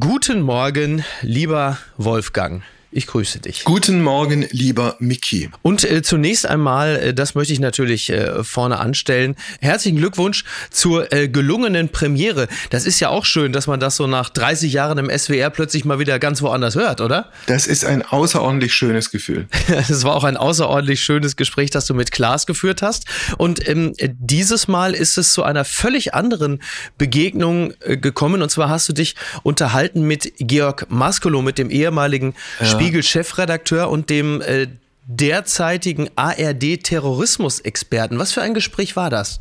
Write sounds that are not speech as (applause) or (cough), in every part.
Guten Morgen, lieber Wolfgang. Ich grüße dich. Guten Morgen, lieber Miki. Und äh, zunächst einmal, äh, das möchte ich natürlich äh, vorne anstellen, herzlichen Glückwunsch zur äh, gelungenen Premiere. Das ist ja auch schön, dass man das so nach 30 Jahren im SWR plötzlich mal wieder ganz woanders hört, oder? Das ist ein außerordentlich schönes Gefühl. (laughs) Es war auch ein außerordentlich schönes Gespräch, das du mit Klaas geführt hast. Und ähm, dieses Mal ist es zu einer völlig anderen Begegnung äh, gekommen. Und zwar hast du dich unterhalten mit Georg Maskolo, mit dem ehemaligen ja. Spiegel-Chefredakteur und dem äh, derzeitigen ARD-Terrorismusexperten. Was für ein Gespräch war das?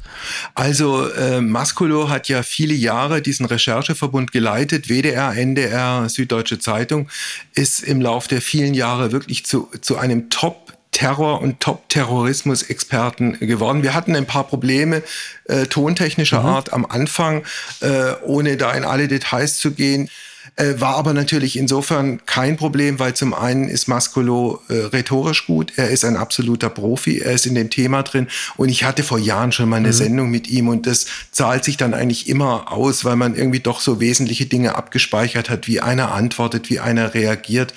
Also äh, Maskulo hat ja viele Jahre diesen Rechercheverbund geleitet. WDR, NDR, Süddeutsche Zeitung ist im Lauf der vielen Jahre wirklich zu, zu einem Top Terror- und Top-Terrorismus-Experten geworden. Wir hatten ein paar Probleme äh, tontechnischer mhm. Art am Anfang, äh, ohne da in alle Details zu gehen. Äh, war aber natürlich insofern kein Problem, weil zum einen ist Mascolo äh, rhetorisch gut, er ist ein absoluter Profi, er ist in dem Thema drin und ich hatte vor Jahren schon mal eine mhm. Sendung mit ihm und das zahlt sich dann eigentlich immer aus, weil man irgendwie doch so wesentliche Dinge abgespeichert hat, wie einer antwortet, wie einer reagiert.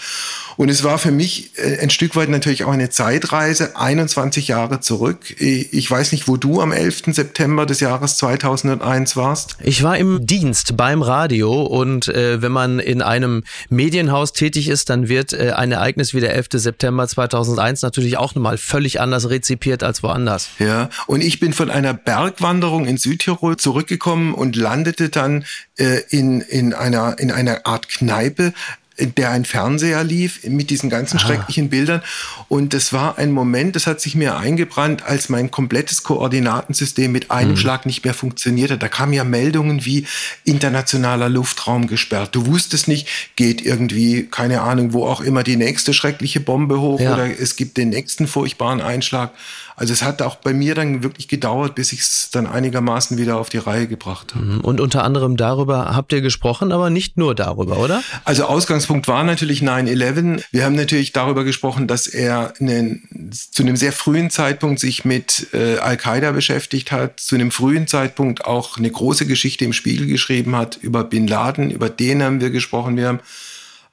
Und es war für mich äh, ein Stück weit natürlich auch eine Zeitreise, 21 Jahre zurück. Ich weiß nicht, wo du am 11. September des Jahres 2001 warst. Ich war im Dienst beim Radio und äh, wenn man in einem Medienhaus tätig ist, dann wird äh, ein Ereignis wie der 11. September 2001 natürlich auch nochmal völlig anders rezipiert als woanders. Ja, und ich bin von einer Bergwanderung in Südtirol zurückgekommen und landete dann äh, in, in, einer, in einer Art Kneipe der ein Fernseher lief mit diesen ganzen ah. schrecklichen Bildern. Und das war ein Moment, das hat sich mir eingebrannt, als mein komplettes Koordinatensystem mit einem mhm. Schlag nicht mehr funktionierte. Da kamen ja Meldungen wie internationaler Luftraum gesperrt. Du wusstest nicht, geht irgendwie, keine Ahnung, wo auch immer die nächste schreckliche Bombe hoch ja. oder es gibt den nächsten furchtbaren Einschlag. Also es hat auch bei mir dann wirklich gedauert, bis ich es dann einigermaßen wieder auf die Reihe gebracht habe. Mhm. Und unter anderem darüber habt ihr gesprochen, aber nicht nur darüber, oder? Also Ausgangspunkt war natürlich 9-11. Wir haben natürlich darüber gesprochen, dass er einen, zu einem sehr frühen Zeitpunkt sich mit äh, Al-Qaida beschäftigt hat, zu einem frühen Zeitpunkt auch eine große Geschichte im Spiegel geschrieben hat über Bin Laden, über den haben wir gesprochen. Wir haben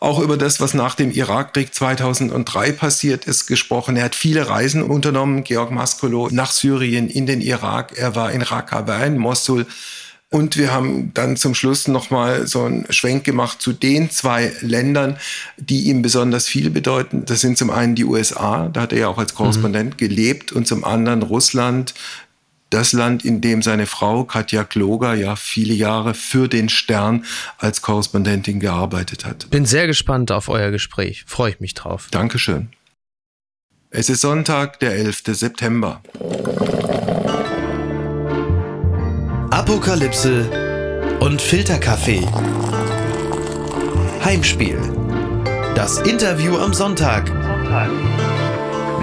auch über das, was nach dem Irakkrieg 2003 passiert ist, gesprochen. Er hat viele Reisen unternommen, Georg Maskolo, nach Syrien, in den Irak. Er war in Raqqa, in Mosul. Und wir haben dann zum Schluss nochmal so einen Schwenk gemacht zu den zwei Ländern, die ihm besonders viel bedeuten. Das sind zum einen die USA, da hat er ja auch als Korrespondent mhm. gelebt, und zum anderen Russland, das Land, in dem seine Frau Katja Kloger ja viele Jahre für den Stern als Korrespondentin gearbeitet hat. Bin sehr gespannt auf euer Gespräch. Freue ich mich drauf. Dankeschön. Es ist Sonntag, der 11. September. Apokalypse und Filterkaffee. Heimspiel. Das Interview am Sonntag.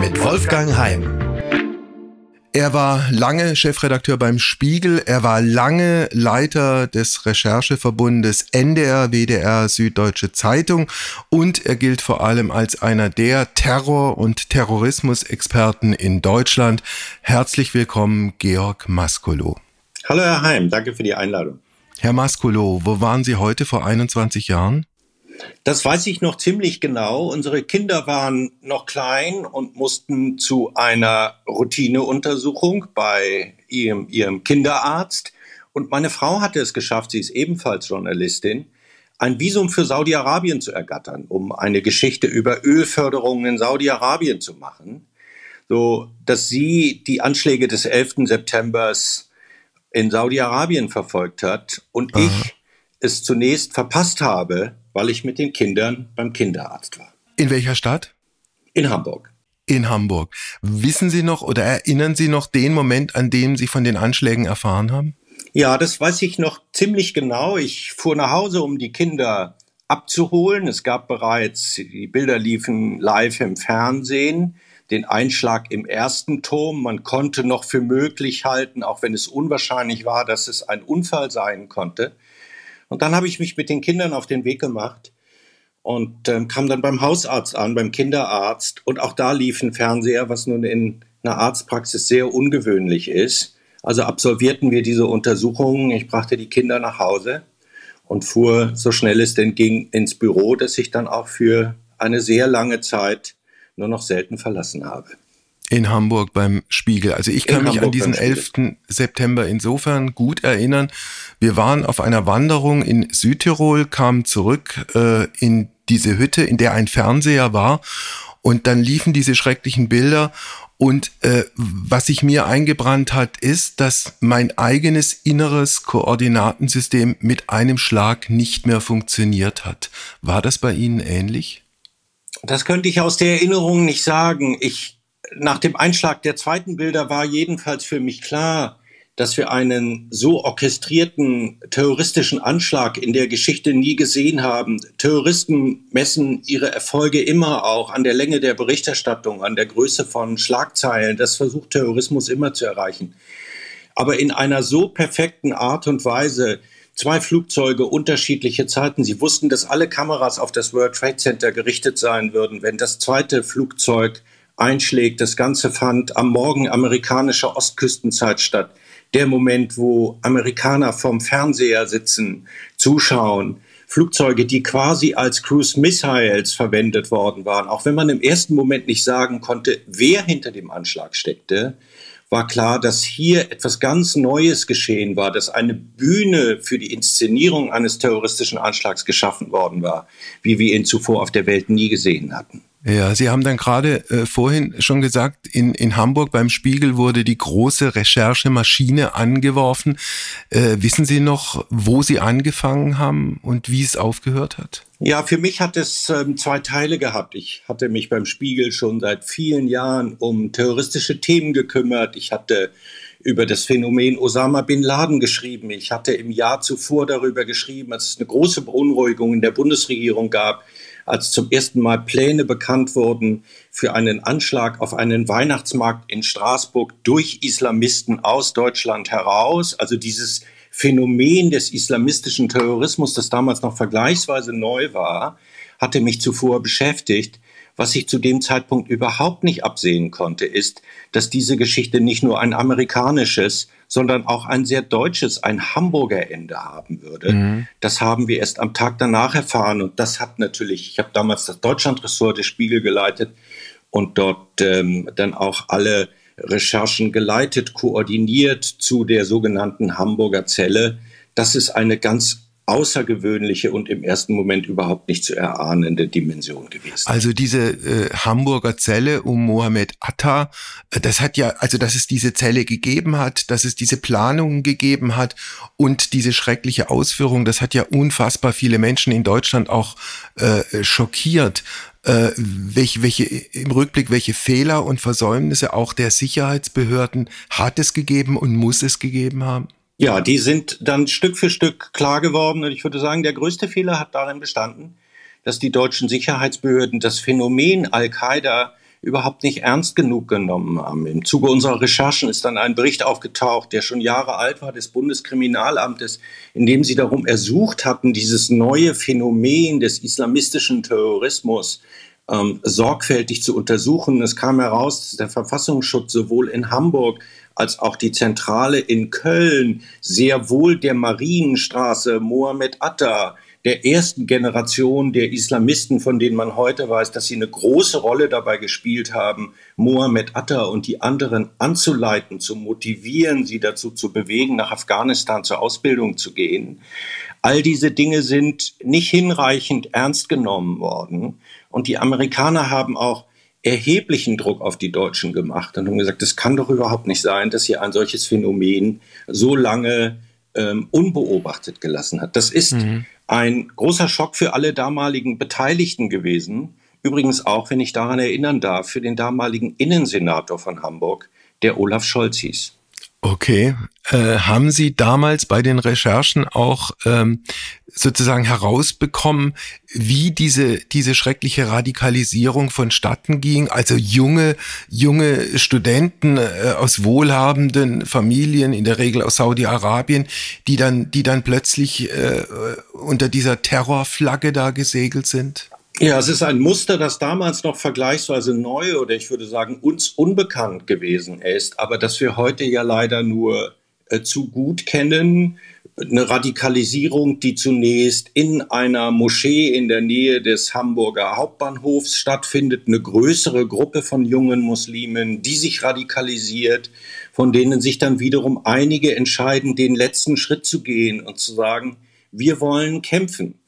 Mit Wolfgang Heim. Er war lange Chefredakteur beim Spiegel, er war lange Leiter des Rechercheverbundes NDR, WDR, Süddeutsche Zeitung und er gilt vor allem als einer der Terror- und Terrorismusexperten in Deutschland. Herzlich willkommen, Georg Maskolo. Hallo, Herr Heim, danke für die Einladung. Herr Maskolo, wo waren Sie heute vor 21 Jahren? Das weiß ich noch ziemlich genau. Unsere Kinder waren noch klein und mussten zu einer Routineuntersuchung bei ihrem, ihrem Kinderarzt. Und meine Frau hatte es geschafft, sie ist ebenfalls Journalistin, ein Visum für Saudi-Arabien zu ergattern, um eine Geschichte über Ölförderungen in Saudi-Arabien zu machen, so dass sie die Anschläge des 11. Septembers in Saudi-Arabien verfolgt hat und Aha. ich es zunächst verpasst habe, weil ich mit den Kindern beim Kinderarzt war. In welcher Stadt? In Hamburg. In Hamburg. Wissen Sie noch oder erinnern Sie noch den Moment, an dem Sie von den Anschlägen erfahren haben? Ja, das weiß ich noch ziemlich genau. Ich fuhr nach Hause, um die Kinder abzuholen. Es gab bereits, die Bilder liefen live im Fernsehen, den Einschlag im ersten Turm. Man konnte noch für möglich halten, auch wenn es unwahrscheinlich war, dass es ein Unfall sein konnte. Und dann habe ich mich mit den Kindern auf den Weg gemacht und ähm, kam dann beim Hausarzt an, beim Kinderarzt. Und auch da lief ein Fernseher, was nun in einer Arztpraxis sehr ungewöhnlich ist. Also absolvierten wir diese Untersuchungen. Ich brachte die Kinder nach Hause und fuhr so schnell es denn ging ins Büro, das ich dann auch für eine sehr lange Zeit nur noch selten verlassen habe. In Hamburg beim Spiegel. Also ich kann in mich Hamburg an diesen 11. September insofern gut erinnern. Wir waren auf einer Wanderung in Südtirol, kamen zurück äh, in diese Hütte, in der ein Fernseher war. Und dann liefen diese schrecklichen Bilder. Und äh, was sich mir eingebrannt hat, ist, dass mein eigenes inneres Koordinatensystem mit einem Schlag nicht mehr funktioniert hat. War das bei Ihnen ähnlich? Das könnte ich aus der Erinnerung nicht sagen. Ich nach dem Einschlag der zweiten Bilder war jedenfalls für mich klar, dass wir einen so orchestrierten terroristischen Anschlag in der Geschichte nie gesehen haben. Terroristen messen ihre Erfolge immer auch an der Länge der Berichterstattung, an der Größe von Schlagzeilen. Das versucht Terrorismus immer zu erreichen. Aber in einer so perfekten Art und Weise, zwei Flugzeuge, unterschiedliche Zeiten. Sie wussten, dass alle Kameras auf das World Trade Center gerichtet sein würden, wenn das zweite Flugzeug einschlägt. Das Ganze fand am Morgen amerikanischer Ostküstenzeit statt. Der Moment, wo Amerikaner vom Fernseher sitzen, zuschauen. Flugzeuge, die quasi als Cruise Missiles verwendet worden waren. Auch wenn man im ersten Moment nicht sagen konnte, wer hinter dem Anschlag steckte, war klar, dass hier etwas ganz Neues geschehen war, dass eine Bühne für die Inszenierung eines terroristischen Anschlags geschaffen worden war, wie wir ihn zuvor auf der Welt nie gesehen hatten. Ja, Sie haben dann gerade äh, vorhin schon gesagt, in, in Hamburg beim Spiegel wurde die große Recherchemaschine angeworfen. Äh, wissen Sie noch, wo Sie angefangen haben und wie es aufgehört hat? Ja, für mich hat es ähm, zwei Teile gehabt. Ich hatte mich beim Spiegel schon seit vielen Jahren um terroristische Themen gekümmert. Ich hatte über das Phänomen Osama bin Laden geschrieben. Ich hatte im Jahr zuvor darüber geschrieben, dass es eine große Beunruhigung in der Bundesregierung gab als zum ersten Mal Pläne bekannt wurden für einen Anschlag auf einen Weihnachtsmarkt in Straßburg durch Islamisten aus Deutschland heraus. Also dieses Phänomen des islamistischen Terrorismus, das damals noch vergleichsweise neu war, hatte mich zuvor beschäftigt. Was ich zu dem Zeitpunkt überhaupt nicht absehen konnte, ist, dass diese Geschichte nicht nur ein amerikanisches, sondern auch ein sehr deutsches, ein Hamburger Ende haben würde. Mhm. Das haben wir erst am Tag danach erfahren und das hat natürlich, ich habe damals das Deutschlandressort des Spiegel geleitet und dort ähm, dann auch alle Recherchen geleitet, koordiniert zu der sogenannten Hamburger Zelle. Das ist eine ganz außergewöhnliche und im ersten Moment überhaupt nicht zu erahnende Dimension gewesen. Also diese äh, Hamburger Zelle um Mohammed Atta, äh, das hat ja, also dass es diese Zelle gegeben hat, dass es diese Planungen gegeben hat und diese schreckliche Ausführung, das hat ja unfassbar viele Menschen in Deutschland auch äh, schockiert. Äh, welche, welche, im Rückblick, welche Fehler und Versäumnisse auch der Sicherheitsbehörden hat es gegeben und muss es gegeben haben? Ja, die sind dann Stück für Stück klar geworden. Und ich würde sagen, der größte Fehler hat darin bestanden, dass die deutschen Sicherheitsbehörden das Phänomen Al-Qaida überhaupt nicht ernst genug genommen haben. Im Zuge unserer Recherchen ist dann ein Bericht aufgetaucht, der schon Jahre alt war, des Bundeskriminalamtes, in dem sie darum ersucht hatten, dieses neue Phänomen des islamistischen Terrorismus ähm, sorgfältig zu untersuchen. Es kam heraus, dass der Verfassungsschutz sowohl in Hamburg als auch die Zentrale in Köln sehr wohl der Marienstraße Mohammed Atta, der ersten Generation der Islamisten, von denen man heute weiß, dass sie eine große Rolle dabei gespielt haben, Mohammed Atta und die anderen anzuleiten, zu motivieren, sie dazu zu bewegen, nach Afghanistan zur Ausbildung zu gehen. All diese Dinge sind nicht hinreichend ernst genommen worden. Und die Amerikaner haben auch erheblichen Druck auf die Deutschen gemacht und haben gesagt, es kann doch überhaupt nicht sein, dass hier ein solches Phänomen so lange ähm, unbeobachtet gelassen hat. Das ist mhm. ein großer Schock für alle damaligen Beteiligten gewesen. Übrigens auch, wenn ich daran erinnern darf, für den damaligen Innensenator von Hamburg, der Olaf Scholz hieß. Okay. Äh, haben Sie damals bei den Recherchen auch ähm, sozusagen herausbekommen, wie diese, diese schreckliche Radikalisierung vonstatten ging? Also junge, junge Studenten äh, aus wohlhabenden Familien, in der Regel aus Saudi-Arabien, die dann, die dann plötzlich äh, unter dieser Terrorflagge da gesegelt sind? Ja, es ist ein Muster, das damals noch vergleichsweise neu oder ich würde sagen uns unbekannt gewesen ist, aber das wir heute ja leider nur äh, zu gut kennen. eine Radikalisierung, die zunächst in einer Moschee in der Nähe des Hamburger Hauptbahnhofs stattfindet, eine größere Gruppe von jungen Muslimen, die sich radikalisiert, von denen sich dann wiederum einige entscheiden, den letzten Schritt zu gehen und zu sagen, wir wollen kämpfen.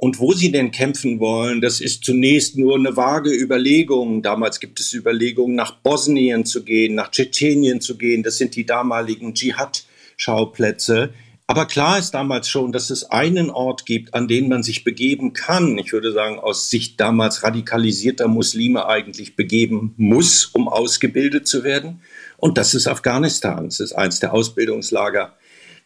Und wo sie denn kämpfen wollen, das ist zunächst nur eine vage Überlegung. Damals gibt es Überlegungen, nach Bosnien zu gehen, nach Tschetschenien zu gehen. Das sind die damaligen Dschihad-Schauplätze. Aber klar ist damals schon, dass es einen Ort gibt, an den man sich begeben kann. Ich würde sagen, aus Sicht damals radikalisierter Muslime eigentlich begeben muss, um ausgebildet zu werden. Und das ist Afghanistan. Es ist eins der Ausbildungslager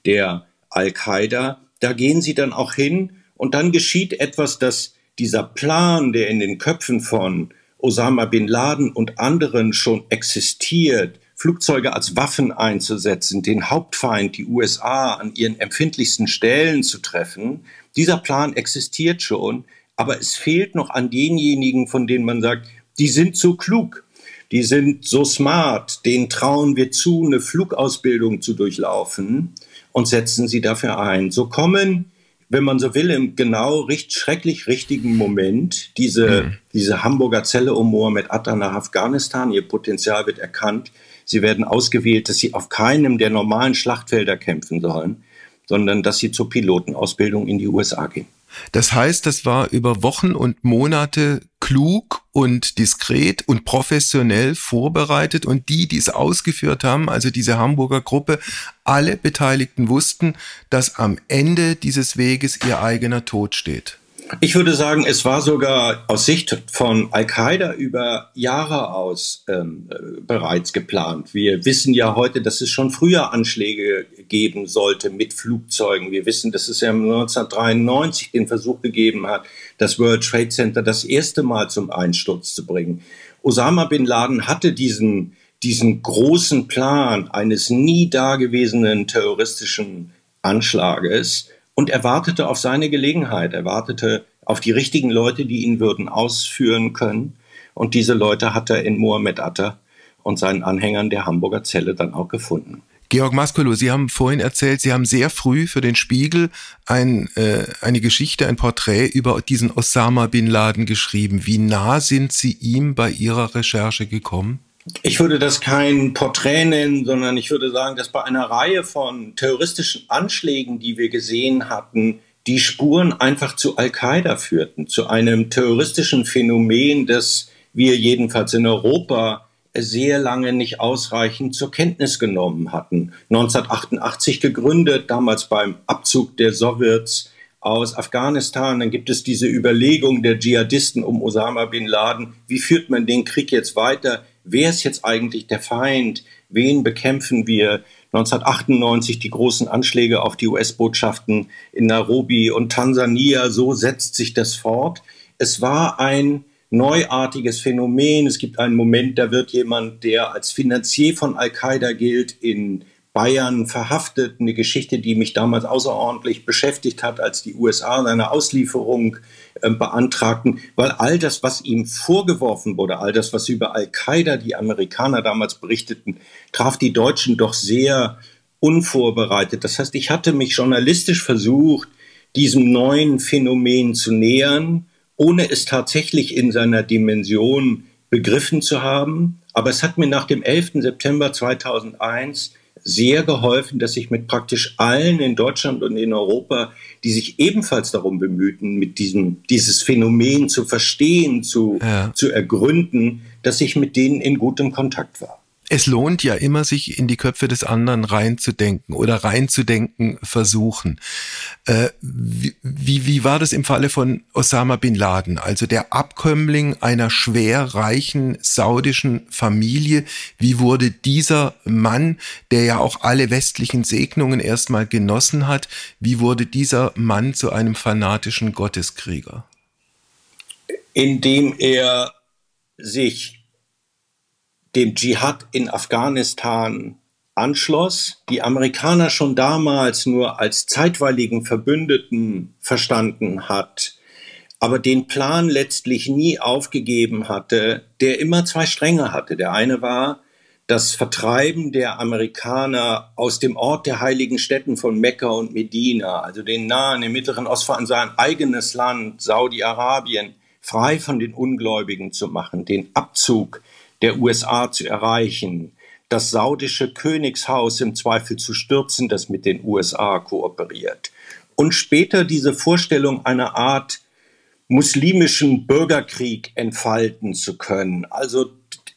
der Al-Qaida. Da gehen sie dann auch hin und dann geschieht etwas, dass dieser Plan, der in den Köpfen von Osama bin Laden und anderen schon existiert, Flugzeuge als Waffen einzusetzen, den Hauptfeind, die USA, an ihren empfindlichsten Stellen zu treffen, dieser Plan existiert schon, aber es fehlt noch an denjenigen, von denen man sagt, die sind so klug, die sind so smart, denen trauen wir zu, eine Flugausbildung zu durchlaufen und setzen sie dafür ein. So kommen wenn man so will, im genau richt, schrecklich richtigen Moment diese, mhm. diese Hamburger Zelle um Mohammed Atta nach Afghanistan. Ihr Potenzial wird erkannt. Sie werden ausgewählt, dass sie auf keinem der normalen Schlachtfelder kämpfen sollen, sondern dass sie zur Pilotenausbildung in die USA gehen. Das heißt, das war über Wochen und Monate klug und diskret und professionell vorbereitet und die, die es ausgeführt haben, also diese Hamburger Gruppe, alle Beteiligten wussten, dass am Ende dieses Weges ihr eigener Tod steht. Ich würde sagen, es war sogar aus Sicht von Al-Qaida über Jahre aus ähm, äh, bereits geplant. Wir wissen ja heute, dass es schon früher Anschläge geben sollte mit Flugzeugen. Wir wissen, dass es ja 1993 den Versuch gegeben hat, das World Trade Center das erste Mal zum Einsturz zu bringen. Osama bin Laden hatte diesen, diesen großen Plan eines nie dagewesenen terroristischen Anschlages und er wartete auf seine Gelegenheit. Er wartete auf die richtigen Leute, die ihn würden ausführen können. Und diese Leute hat er in Mohammed Atta und seinen Anhängern der Hamburger Zelle dann auch gefunden. Georg Maskolo, Sie haben vorhin erzählt, Sie haben sehr früh für den Spiegel ein, äh, eine Geschichte, ein Porträt über diesen Osama bin Laden geschrieben. Wie nah sind Sie ihm bei Ihrer Recherche gekommen? Ich würde das kein Porträt nennen, sondern ich würde sagen, dass bei einer Reihe von terroristischen Anschlägen, die wir gesehen hatten, die Spuren einfach zu Al-Qaida führten, zu einem terroristischen Phänomen, das wir jedenfalls in Europa sehr lange nicht ausreichend zur Kenntnis genommen hatten. 1988 gegründet, damals beim Abzug der Sowjets aus Afghanistan. Dann gibt es diese Überlegung der Dschihadisten um Osama bin Laden. Wie führt man den Krieg jetzt weiter? Wer ist jetzt eigentlich der Feind, wen bekämpfen wir. 1998 die großen Anschläge auf die US-Botschaften in Nairobi und Tansania, so setzt sich das fort. Es war ein neuartiges Phänomen. Es gibt einen Moment, da wird jemand, der als Finanzier von Al-Qaida gilt, in Bayern verhaftet. Eine Geschichte, die mich damals außerordentlich beschäftigt hat, als die USA seine Auslieferung beantragten, weil all das, was ihm vorgeworfen wurde, all das, was über Al-Qaida die Amerikaner damals berichteten, traf die Deutschen doch sehr unvorbereitet. Das heißt, ich hatte mich journalistisch versucht, diesem neuen Phänomen zu nähern, ohne es tatsächlich in seiner Dimension begriffen zu haben. Aber es hat mir nach dem 11. September 2001 sehr geholfen, dass ich mit praktisch allen in Deutschland und in Europa, die sich ebenfalls darum bemühten, mit diesem, dieses Phänomen zu verstehen, zu, ja. zu ergründen, dass ich mit denen in gutem Kontakt war es lohnt ja immer, sich in die Köpfe des anderen reinzudenken oder reinzudenken versuchen. Äh, wie, wie war das im Falle von Osama bin Laden, also der Abkömmling einer schwer reichen saudischen Familie? Wie wurde dieser Mann, der ja auch alle westlichen Segnungen erstmal genossen hat, wie wurde dieser Mann zu einem fanatischen Gotteskrieger? Indem er sich dem Dschihad in Afghanistan anschloss, die Amerikaner schon damals nur als zeitweiligen Verbündeten verstanden hat, aber den Plan letztlich nie aufgegeben hatte, der immer zwei Stränge hatte. Der eine war, das Vertreiben der Amerikaner aus dem Ort der heiligen Städten von Mekka und Medina, also den nahen, im mittleren Osten, in sein eigenes Land, Saudi-Arabien, frei von den Ungläubigen zu machen, den Abzug der USA zu erreichen, das saudische Königshaus im Zweifel zu stürzen, das mit den USA kooperiert. Und später diese Vorstellung einer Art muslimischen Bürgerkrieg entfalten zu können. Also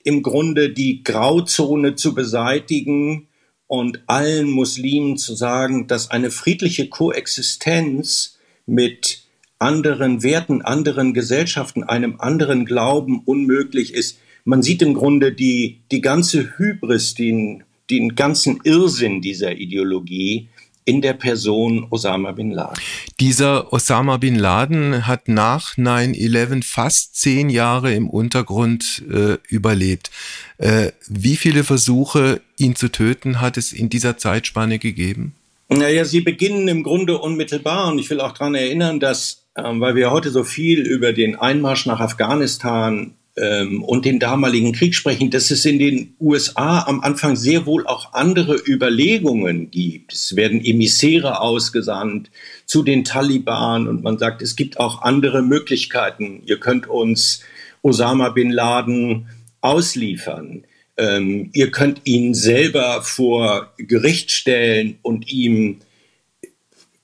im Grunde die Grauzone zu beseitigen und allen Muslimen zu sagen, dass eine friedliche Koexistenz mit anderen Werten, anderen Gesellschaften, einem anderen Glauben unmöglich ist. Man sieht im Grunde die, die ganze Hybris, den, den ganzen Irrsinn dieser Ideologie in der Person Osama bin Laden. Dieser Osama bin Laden hat nach 9-11 fast zehn Jahre im Untergrund äh, überlebt. Äh, wie viele Versuche, ihn zu töten, hat es in dieser Zeitspanne gegeben? Naja, sie beginnen im Grunde unmittelbar und ich will auch daran erinnern, dass, äh, weil wir heute so viel über den Einmarsch nach Afghanistan ähm, und den damaligen Krieg sprechen, dass es in den USA am Anfang sehr wohl auch andere Überlegungen gibt. Es werden Emissäre ausgesandt zu den Taliban und man sagt, es gibt auch andere Möglichkeiten. Ihr könnt uns Osama bin Laden ausliefern. Ähm, ihr könnt ihn selber vor Gericht stellen und ihm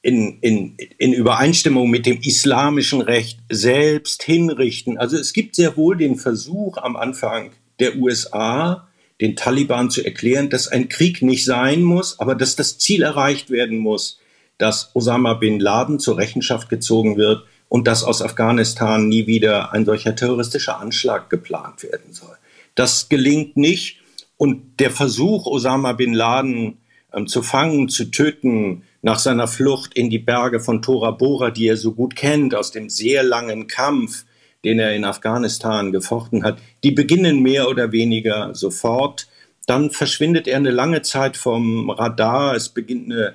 in, in, in Übereinstimmung mit dem islamischen Recht selbst hinrichten. Also es gibt sehr wohl den Versuch am Anfang der USA, den Taliban zu erklären, dass ein Krieg nicht sein muss, aber dass das Ziel erreicht werden muss, dass Osama bin Laden zur Rechenschaft gezogen wird und dass aus Afghanistan nie wieder ein solcher terroristischer Anschlag geplant werden soll. Das gelingt nicht und der Versuch, Osama bin Laden ähm, zu fangen, zu töten, nach seiner Flucht in die Berge von Tora Bora, die er so gut kennt, aus dem sehr langen Kampf, den er in Afghanistan gefochten hat, die beginnen mehr oder weniger sofort. Dann verschwindet er eine lange Zeit vom Radar. Es beginnt eine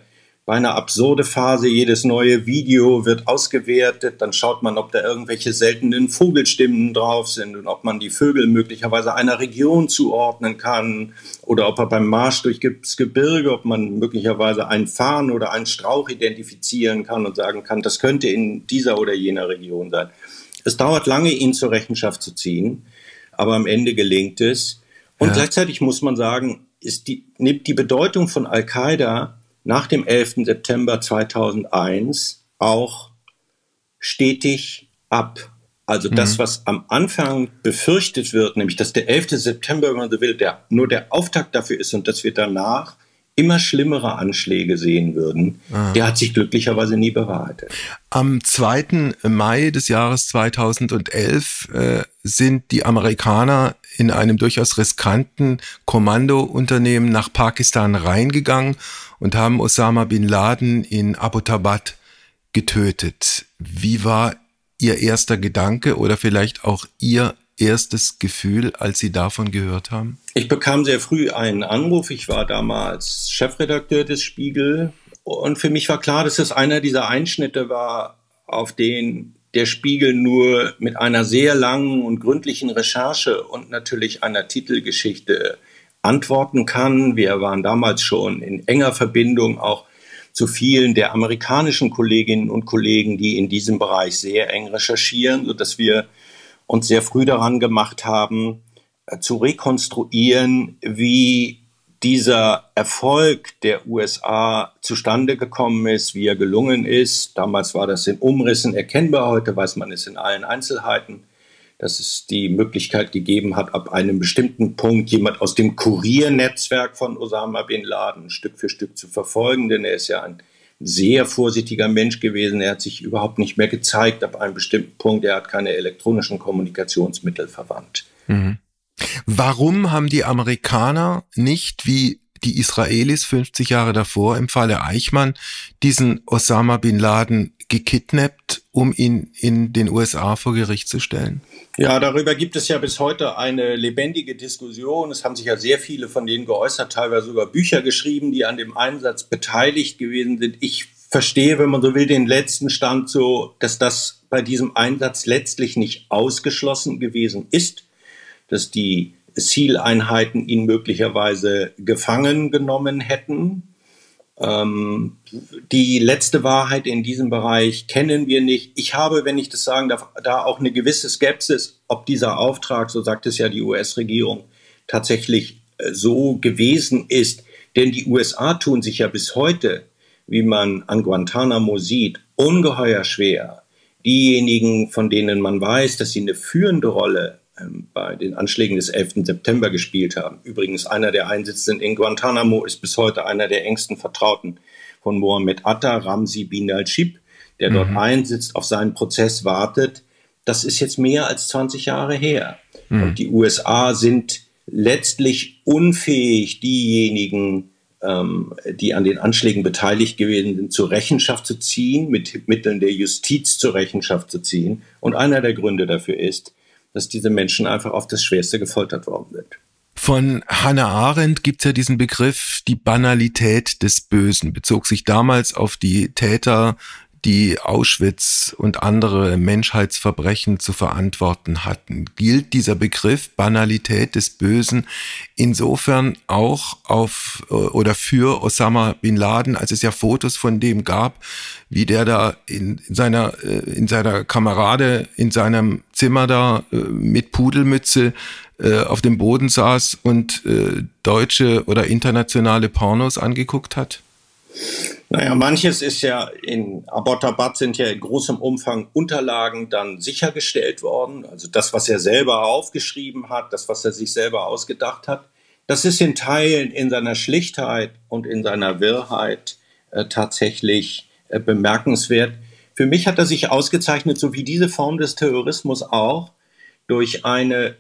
beinahe absurde Phase. Jedes neue Video wird ausgewertet. Dann schaut man, ob da irgendwelche seltenen Vogelstimmen drauf sind und ob man die Vögel möglicherweise einer Region zuordnen kann oder ob er beim Marsch durch das Gebirge, ob man möglicherweise einen Farn oder einen Strauch identifizieren kann und sagen kann, das könnte in dieser oder jener Region sein. Es dauert lange, ihn zur Rechenschaft zu ziehen, aber am Ende gelingt es. Und ja. gleichzeitig muss man sagen, ist die, nimmt die Bedeutung von Al-Qaida nach dem 11. September 2001 auch stetig ab. Also das, mhm. was am Anfang befürchtet wird, nämlich dass der 11. September, wenn man so will, der, nur der Auftakt dafür ist und dass wir danach immer schlimmere Anschläge sehen würden, ah. der hat sich glücklicherweise nie bewahrheitet. Am 2. Mai des Jahres 2011 äh, sind die Amerikaner in einem durchaus riskanten Kommandounternehmen nach Pakistan reingegangen und haben Osama bin Laden in Abbottabad getötet. Wie war Ihr erster Gedanke oder vielleicht auch Ihr erstes Gefühl, als Sie davon gehört haben? Ich bekam sehr früh einen Anruf. Ich war damals Chefredakteur des Spiegel. Und für mich war klar, dass es einer dieser Einschnitte war, auf den der Spiegel nur mit einer sehr langen und gründlichen Recherche und natürlich einer Titelgeschichte antworten kann. Wir waren damals schon in enger Verbindung auch zu vielen der amerikanischen Kolleginnen und Kollegen, die in diesem Bereich sehr eng recherchieren, sodass wir uns sehr früh daran gemacht haben, äh, zu rekonstruieren, wie dieser Erfolg der USA zustande gekommen ist, wie er gelungen ist. Damals war das in Umrissen erkennbar, heute weiß man es in allen Einzelheiten dass es die Möglichkeit gegeben hat, ab einem bestimmten Punkt jemand aus dem Kuriernetzwerk von Osama bin Laden Stück für Stück zu verfolgen, denn er ist ja ein sehr vorsichtiger Mensch gewesen. Er hat sich überhaupt nicht mehr gezeigt ab einem bestimmten Punkt. Er hat keine elektronischen Kommunikationsmittel verwandt. Mhm. Warum haben die Amerikaner nicht wie die Israelis 50 Jahre davor im Falle Eichmann diesen Osama bin Laden gekidnappt, um ihn in den USA vor Gericht zu stellen? Ja, darüber gibt es ja bis heute eine lebendige Diskussion. Es haben sich ja sehr viele von denen geäußert, teilweise sogar Bücher geschrieben, die an dem Einsatz beteiligt gewesen sind. Ich verstehe, wenn man so will, den letzten Stand so, dass das bei diesem Einsatz letztlich nicht ausgeschlossen gewesen ist, dass die SEAL-Einheiten ihn möglicherweise gefangen genommen hätten. Ähm, die letzte Wahrheit in diesem Bereich kennen wir nicht. Ich habe, wenn ich das sagen darf, da auch eine gewisse Skepsis, ob dieser Auftrag, so sagt es ja die US-Regierung, tatsächlich äh, so gewesen ist. Denn die USA tun sich ja bis heute, wie man an Guantanamo sieht, ungeheuer schwer. Diejenigen, von denen man weiß, dass sie eine führende Rolle bei den Anschlägen des 11. September gespielt haben. Übrigens, einer der Einsitzenden in Guantanamo ist bis heute einer der engsten Vertrauten von Mohammed Atta, Ramzi bin al-Shib, der mhm. dort einsitzt, auf seinen Prozess wartet. Das ist jetzt mehr als 20 Jahre her. Mhm. Und die USA sind letztlich unfähig, diejenigen, ähm, die an den Anschlägen beteiligt gewesen sind, zur Rechenschaft zu ziehen, mit Mitteln der Justiz zur Rechenschaft zu ziehen. Und einer der Gründe dafür ist, dass diese Menschen einfach auf das Schwerste gefoltert worden sind. Von Hannah Arendt gibt es ja diesen Begriff, die Banalität des Bösen, bezog sich damals auf die Täter die Auschwitz und andere Menschheitsverbrechen zu verantworten hatten. Gilt dieser Begriff Banalität des Bösen insofern auch auf äh, oder für Osama bin Laden, als es ja Fotos von dem gab, wie der da in, seiner äh, in seiner Kamerade in seinem Zimmer da äh, mit Pudelmütze auf dem Boden saß und deutsche oder internationale Pornos angeguckt hat? Naja, manches ist ja in Abbottabad sind ja in großem Umfang Unterlagen dann sichergestellt worden. Also das, was er selber aufgeschrieben hat, das, was er sich selber ausgedacht hat, das ist in Teilen in seiner Schlichtheit und in seiner Wirrheit äh, tatsächlich äh, bemerkenswert. Für mich hat er sich ausgezeichnet, so wie diese Form des Terrorismus auch, durch eine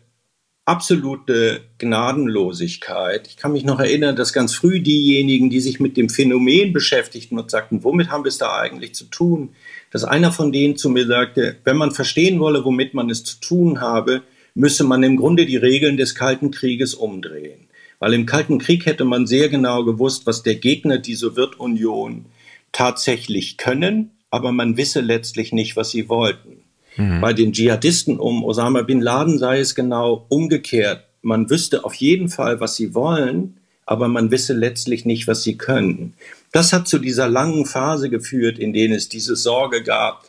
absolute Gnadenlosigkeit. Ich kann mich noch erinnern, dass ganz früh diejenigen, die sich mit dem Phänomen beschäftigten und sagten, womit haben wir es da eigentlich zu tun, dass einer von denen zu mir sagte, wenn man verstehen wolle, womit man es zu tun habe, müsse man im Grunde die Regeln des Kalten Krieges umdrehen. Weil im Kalten Krieg hätte man sehr genau gewusst, was der Gegner, die Sowjetunion, tatsächlich können, aber man wisse letztlich nicht, was sie wollten. Mhm. Bei den Dschihadisten um Osama bin Laden sei es genau umgekehrt. Man wüsste auf jeden Fall, was sie wollen, aber man wisse letztlich nicht, was sie können. Das hat zu dieser langen Phase geführt, in denen es diese Sorge gab,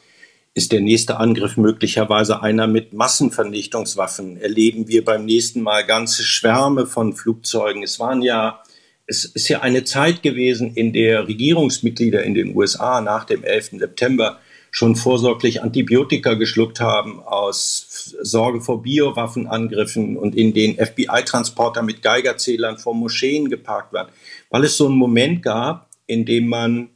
ist der nächste Angriff möglicherweise einer mit Massenvernichtungswaffen? Erleben wir beim nächsten Mal ganze Schwärme von Flugzeugen? Es waren ja, es ist ja eine Zeit gewesen, in der Regierungsmitglieder in den USA nach dem 11. September schon vorsorglich Antibiotika geschluckt haben aus Sorge vor Biowaffenangriffen und in den FBI-Transporter mit Geigerzählern vor Moscheen geparkt waren, weil es so einen Moment gab, in dem man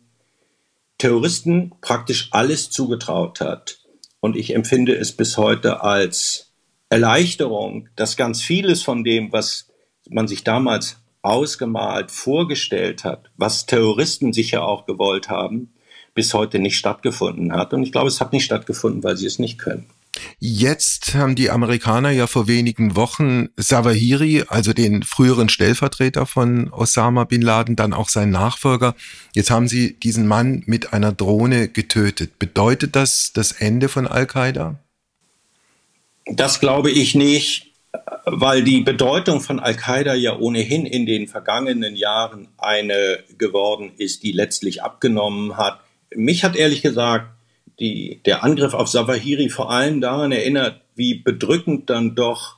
Terroristen praktisch alles zugetraut hat. Und ich empfinde es bis heute als Erleichterung, dass ganz vieles von dem, was man sich damals ausgemalt vorgestellt hat, was Terroristen sicher auch gewollt haben, bis heute nicht stattgefunden hat. Und ich glaube, es hat nicht stattgefunden, weil sie es nicht können. Jetzt haben die Amerikaner ja vor wenigen Wochen Zawahiri, also den früheren Stellvertreter von Osama bin Laden, dann auch seinen Nachfolger. Jetzt haben sie diesen Mann mit einer Drohne getötet. Bedeutet das das Ende von Al-Qaida? Das glaube ich nicht, weil die Bedeutung von Al-Qaida ja ohnehin in den vergangenen Jahren eine geworden ist, die letztlich abgenommen hat mich hat ehrlich gesagt die, der Angriff auf Zawahiri vor allem daran erinnert, wie bedrückend dann doch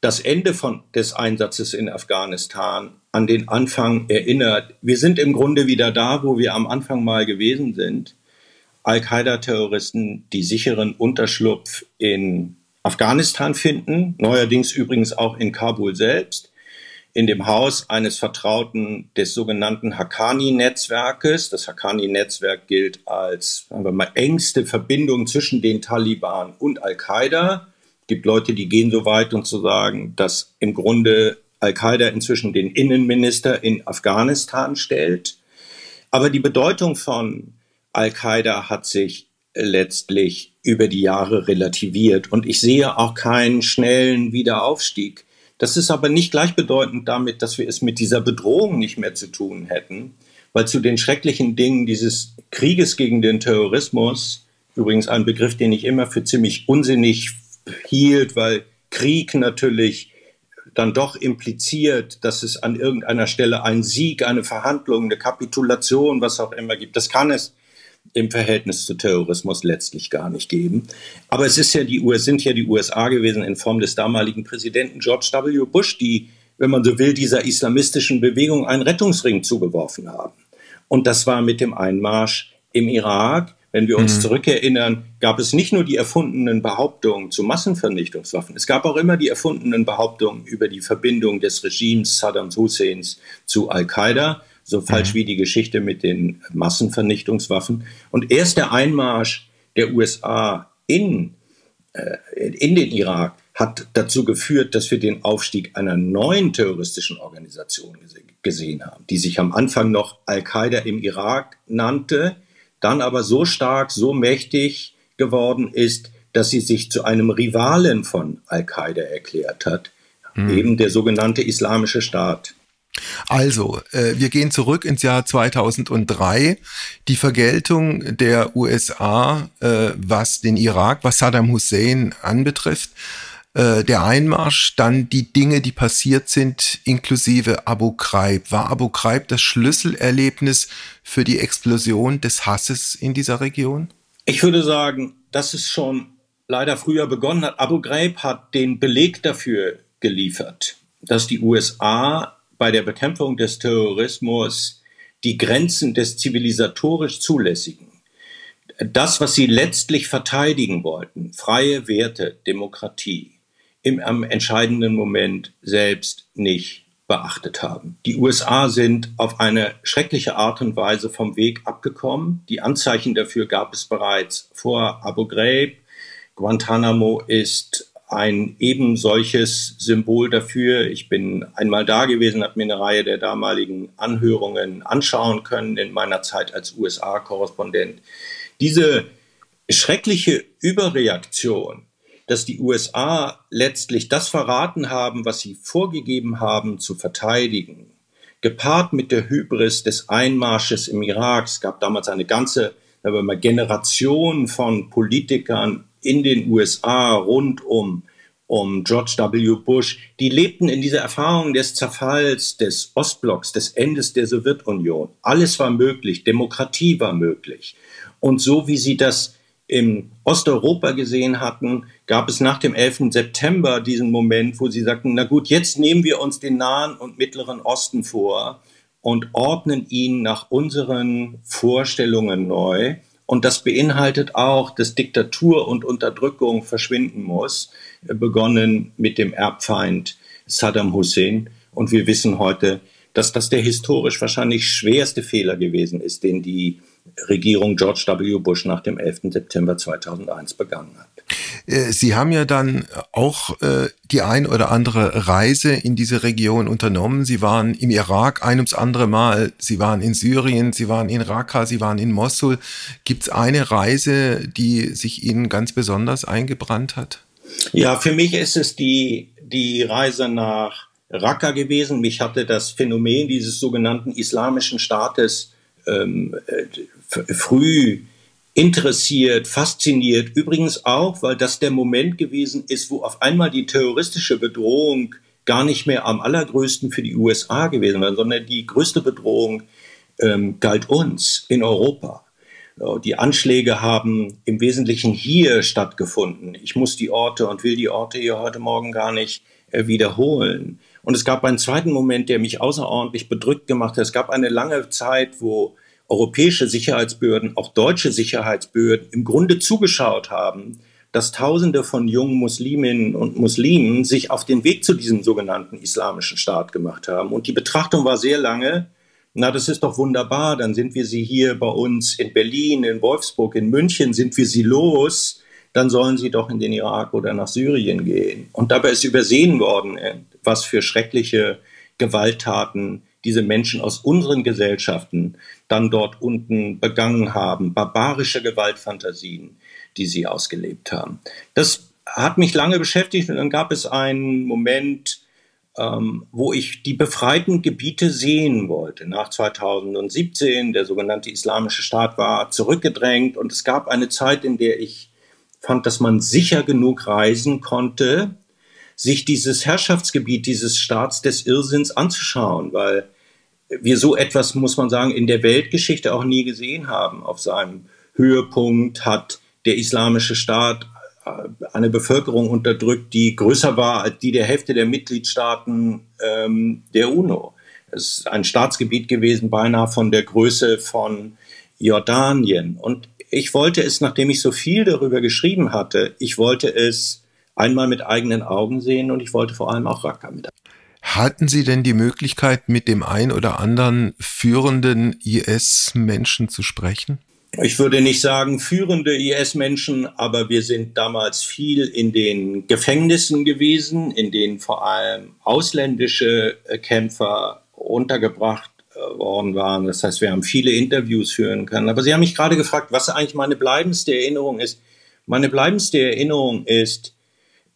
das Ende von, des Einsatzes in Afghanistan an den Anfang erinnert. Wir sind im Grunde wieder da, wo wir am Anfang mal gewesen sind. Al-Qaida-Terroristen, die sicheren Unterschlupf in Afghanistan finden, neuerdings übrigens auch in Kabul selbst in dem Haus eines Vertrauten des sogenannten Haqqani-Netzwerkes. Das Haqqani-Netzwerk gilt als sagen wir mal, engste Verbindung zwischen den Taliban und Al-Qaida. Es gibt Leute, die gehen so weit und zu sagen, dass im Grunde Al-Qaida inzwischen den Innenminister in Afghanistan stellt. Aber die Bedeutung von Al-Qaida hat sich letztlich über die Jahre relativiert. Und ich sehe auch keinen schnellen Wiederaufstieg das ist aber nicht gleichbedeutend damit, dass wir es mit dieser Bedrohung nicht mehr zu tun hätten, weil zu den schrecklichen Dingen dieses Krieges gegen den Terrorismus, übrigens ein Begriff, den ich immer für ziemlich unsinnig hielt, weil Krieg natürlich dann doch impliziert, dass es an irgendeiner Stelle einen Sieg, eine Verhandlung, eine Kapitulation, was auch immer gibt. Das kann es im Verhältnis zu Terrorismus letztlich gar nicht geben. Aber es ist ja die, sind ja die USA gewesen in Form des damaligen Präsidenten George W. Bush, die, wenn man so will, dieser islamistischen Bewegung einen Rettungsring zugeworfen haben. Und das war mit dem Einmarsch im Irak wenn wir uns mhm. zurückerinnern, gab es nicht nur die erfundenen Behauptungen zu Massenvernichtungswaffen, es gab auch immer die erfundenen Behauptungen über die Verbindung des Regimes Saddam Husseins zu Al-Qaida, so falsch mhm. wie die Geschichte mit den Massenvernichtungswaffen. Und erst der Einmarsch der USA in, äh, in den Irak hat dazu geführt, dass wir den Aufstieg einer neuen terroristischen Organisation gesehen haben, die sich am Anfang noch Al-Qaida im Irak nannte, dann aber so stark, so mächtig geworden ist, dass sie sich zu einem Rivalen von Al-Qaida erklärt hat, hm. eben der sogenannte Islamische Staat. Also, äh, wir gehen zurück ins Jahr 2003. Die Vergeltung der USA, äh, was den Irak, was Saddam Hussein anbetrifft, äh, der Einmarsch, dann die Dinge, die passiert sind, inklusive Abu Ghraib. War Abu Ghraib das Schlüsselerlebnis für die Explosion des Hasses in dieser Region? Ich würde sagen, dass es schon leider früher begonnen hat. Abu Ghraib hat den Beleg dafür geliefert, dass die USA bei der Bekämpfung des Terrorismus die Grenzen des zivilisatorisch Zulässigen, das, was sie letztlich verteidigen wollten, freie Werte, Demokratie, im am entscheidenden Moment selbst nicht beachtet haben. Die USA sind auf eine schreckliche Art und Weise vom Weg abgekommen. Die Anzeichen dafür gab es bereits vor Abu Ghraib. Guantanamo ist ein eben solches Symbol dafür. Ich bin einmal da gewesen, habe mir eine Reihe der damaligen Anhörungen anschauen können in meiner Zeit als USA-Korrespondent. Diese schreckliche Überreaktion dass die USA letztlich das verraten haben, was sie vorgegeben haben zu verteidigen, gepaart mit der Hybris des Einmarsches im Irak. Es gab damals eine ganze Generation von Politikern in den USA rund um um George W. Bush, die lebten in dieser Erfahrung des Zerfalls des Ostblocks, des Endes der Sowjetunion. Alles war möglich, Demokratie war möglich. Und so wie sie das im Osteuropa gesehen hatten, gab es nach dem 11. September diesen Moment, wo sie sagten, na gut, jetzt nehmen wir uns den Nahen und Mittleren Osten vor und ordnen ihn nach unseren Vorstellungen neu. Und das beinhaltet auch, dass Diktatur und Unterdrückung verschwinden muss, begonnen mit dem Erbfeind Saddam Hussein. Und wir wissen heute, dass das der historisch wahrscheinlich schwerste Fehler gewesen ist, den die Regierung George W. Bush nach dem 11. September 2001 begangen hat. Äh, Sie haben ja dann auch äh, die ein oder andere Reise in diese Region unternommen. Sie waren im Irak ein ums andere Mal, Sie waren in Syrien, Sie waren in Raqqa, Sie waren in Mosul. Gibt es eine Reise, die sich Ihnen ganz besonders eingebrannt hat? Ja, für mich ist es die, die Reise nach Raqqa gewesen. Mich hatte das Phänomen dieses sogenannten islamischen Staates ähm, äh, früh interessiert, fasziniert. Übrigens auch, weil das der Moment gewesen ist, wo auf einmal die terroristische Bedrohung gar nicht mehr am allergrößten für die USA gewesen war, sondern die größte Bedrohung ähm, galt uns in Europa. Die Anschläge haben im Wesentlichen hier stattgefunden. Ich muss die Orte und will die Orte hier heute Morgen gar nicht äh, wiederholen. Und es gab einen zweiten Moment, der mich außerordentlich bedrückt gemacht hat. Es gab eine lange Zeit, wo europäische Sicherheitsbehörden, auch deutsche Sicherheitsbehörden im Grunde zugeschaut haben, dass Tausende von jungen Musliminnen und Muslimen sich auf den Weg zu diesem sogenannten islamischen Staat gemacht haben. Und die Betrachtung war sehr lange, na, das ist doch wunderbar, dann sind wir sie hier bei uns in Berlin, in Wolfsburg, in München, sind wir sie los, dann sollen sie doch in den Irak oder nach Syrien gehen. Und dabei ist übersehen worden, äh, was für schreckliche Gewalttaten diese Menschen aus unseren Gesellschaften dann dort unten begangen haben, barbarische Gewaltfantasien, die sie ausgelebt haben. Das hat mich lange beschäftigt und dann gab es einen Moment, ähm, wo ich die befreiten Gebiete sehen wollte. Nach 2017, der sogenannte Islamische Staat war zurückgedrängt und es gab eine Zeit, in der ich fand, dass man sicher genug reisen konnte, sich dieses Herrschaftsgebiet dieses Staats des Irrsinns anzuschauen, weil wir so etwas, muss man sagen, in der Weltgeschichte auch nie gesehen haben. Auf seinem Höhepunkt hat der islamische Staat äh, eine Bevölkerung unterdrückt, die größer war als die der Hälfte der Mitgliedstaaten ähm, der UNO. Es ist ein Staatsgebiet gewesen, beinahe von der Größe von Jordanien. Und ich wollte es, nachdem ich so viel darüber geschrieben hatte, ich wollte es einmal mit eigenen Augen sehen und ich wollte vor allem auch Raqqa mit. Hatten Sie denn die Möglichkeit, mit dem ein oder anderen führenden IS-Menschen zu sprechen? Ich würde nicht sagen führende IS-Menschen, aber wir sind damals viel in den Gefängnissen gewesen, in denen vor allem ausländische äh, Kämpfer untergebracht äh, worden waren. Das heißt, wir haben viele Interviews führen können. Aber Sie haben mich gerade gefragt, was eigentlich meine bleibendste Erinnerung ist. Meine bleibendste Erinnerung ist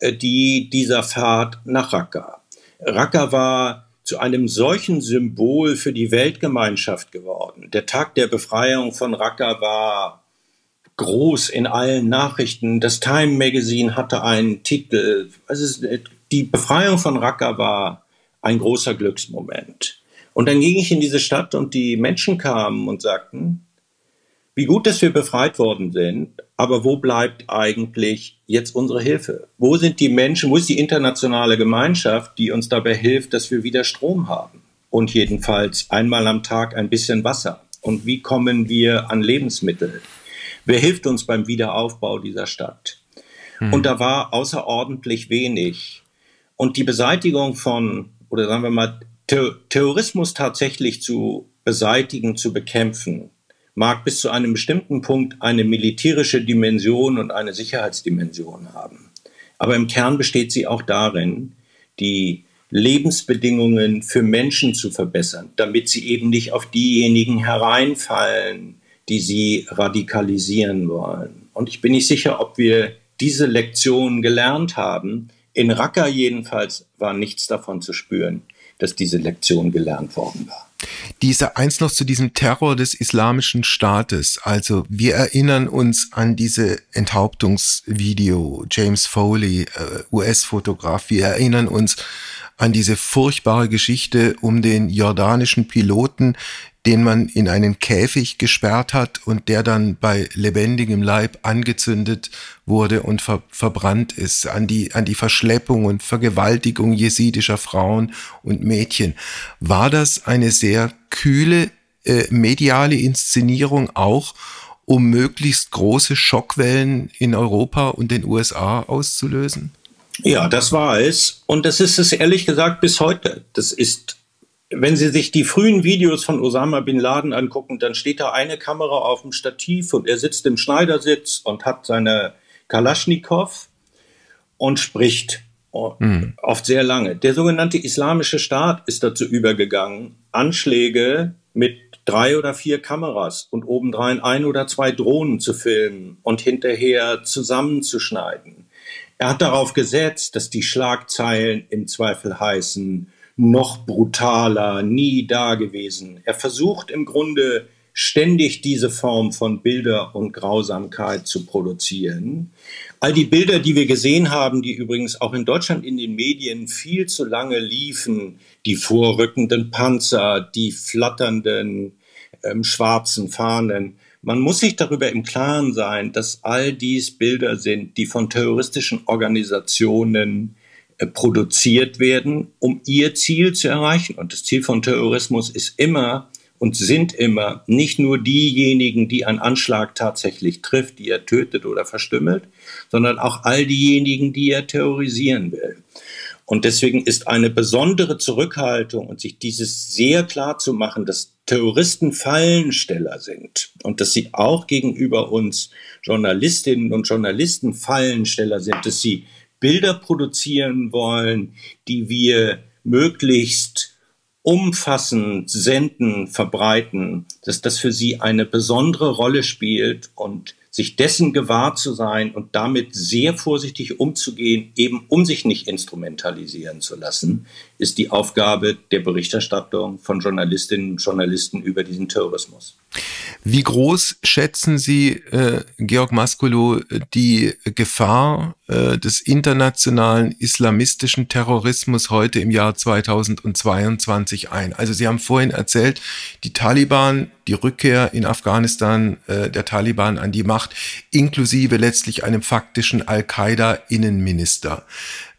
äh, die dieser Fahrt nach Raqqa. Raqqa war zu einem solchen Symbol für die Weltgemeinschaft geworden. Der Tag der Befreiung von Raqqa war groß in allen Nachrichten. Das Time Magazine hatte einen Titel. Also die Befreiung von Raqqa war ein großer Glücksmoment. Und dann ging ich in diese Stadt und die Menschen kamen und sagten, wie gut, dass wir befreit worden sind, aber wo bleibt eigentlich jetzt unsere Hilfe? Wo sind die Menschen, wo ist die internationale Gemeinschaft, die uns dabei hilft, dass wir wieder Strom haben? Und jedenfalls einmal am Tag ein bisschen Wasser. Und wie kommen wir an Lebensmittel? Wer hilft uns beim Wiederaufbau dieser Stadt? Hm. Und da war außerordentlich wenig. Und die Beseitigung von, oder sagen wir mal, Terrorismus tatsächlich zu beseitigen, zu bekämpfen, mag bis zu einem bestimmten Punkt eine militärische Dimension und eine Sicherheitsdimension haben. Aber im Kern besteht sie auch darin, die Lebensbedingungen für Menschen zu verbessern, damit sie eben nicht auf diejenigen hereinfallen, die sie radikalisieren wollen. Und ich bin nicht sicher, ob wir diese Lektion gelernt haben. In Raqqa jedenfalls war nichts davon zu spüren, dass diese Lektion gelernt worden war. Dieser eins noch zu diesem Terror des islamischen Staates. Also wir erinnern uns an diese Enthauptungsvideo, James Foley, äh, US-Fotograf. Wir erinnern uns an diese furchtbare Geschichte um den jordanischen Piloten, den man in einen Käfig gesperrt hat und der dann bei lebendigem Leib angezündet wurde und ver verbrannt ist, an die, an die Verschleppung und Vergewaltigung jesidischer Frauen und Mädchen. War das eine sehr kühle äh, mediale Inszenierung auch, um möglichst große Schockwellen in Europa und den USA auszulösen? Ja, das war es. Und das ist es ehrlich gesagt bis heute. Das ist wenn Sie sich die frühen Videos von Osama bin Laden angucken, dann steht da eine Kamera auf dem Stativ und er sitzt im Schneidersitz und hat seine Kalaschnikow und spricht mhm. oft sehr lange. Der sogenannte Islamische Staat ist dazu übergegangen, Anschläge mit drei oder vier Kameras und obendrein ein oder zwei Drohnen zu filmen und hinterher zusammenzuschneiden. Er hat darauf gesetzt, dass die Schlagzeilen im Zweifel heißen, noch brutaler, nie dagewesen. Er versucht im Grunde ständig diese Form von Bilder und Grausamkeit zu produzieren. All die Bilder, die wir gesehen haben, die übrigens auch in Deutschland in den Medien viel zu lange liefen, die vorrückenden Panzer, die flatternden ähm, schwarzen Fahnen, man muss sich darüber im Klaren sein, dass all dies Bilder sind, die von terroristischen Organisationen produziert werden, um ihr Ziel zu erreichen. Und das Ziel von Terrorismus ist immer und sind immer nicht nur diejenigen, die ein Anschlag tatsächlich trifft, die er tötet oder verstümmelt, sondern auch all diejenigen, die er terrorisieren will. Und deswegen ist eine besondere Zurückhaltung und sich dieses sehr klar zu machen, dass Terroristen Fallensteller sind und dass sie auch gegenüber uns Journalistinnen und Journalisten Fallensteller sind, dass sie Bilder produzieren wollen, die wir möglichst umfassend senden, verbreiten, dass das für sie eine besondere Rolle spielt und sich dessen gewahr zu sein und damit sehr vorsichtig umzugehen, eben um sich nicht instrumentalisieren zu lassen, ist die Aufgabe der Berichterstattung von Journalistinnen und Journalisten über diesen Terrorismus. Wie groß schätzen Sie, äh, Georg Maskulo, die Gefahr äh, des internationalen islamistischen Terrorismus heute im Jahr 2022 ein? Also Sie haben vorhin erzählt, die Taliban, die Rückkehr in Afghanistan äh, der Taliban an die Macht, inklusive letztlich einem faktischen Al-Qaida-Innenminister.